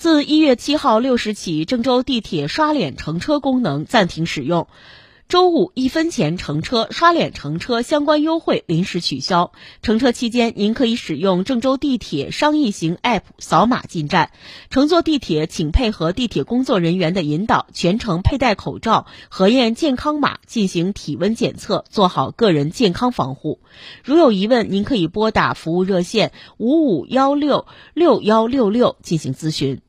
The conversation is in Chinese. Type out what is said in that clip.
自一月七号六时起，郑州地铁刷脸乘车功能暂停使用。周五一分钱乘车、刷脸乘车相关优惠临时取消。乘车期间，您可以使用郑州地铁商议型 App 扫码进站。乘坐地铁，请配合地铁工作人员的引导，全程佩戴口罩、核验健康码进行体温检测，做好个人健康防护。如有疑问，您可以拨打服务热线五五幺六六幺六六进行咨询。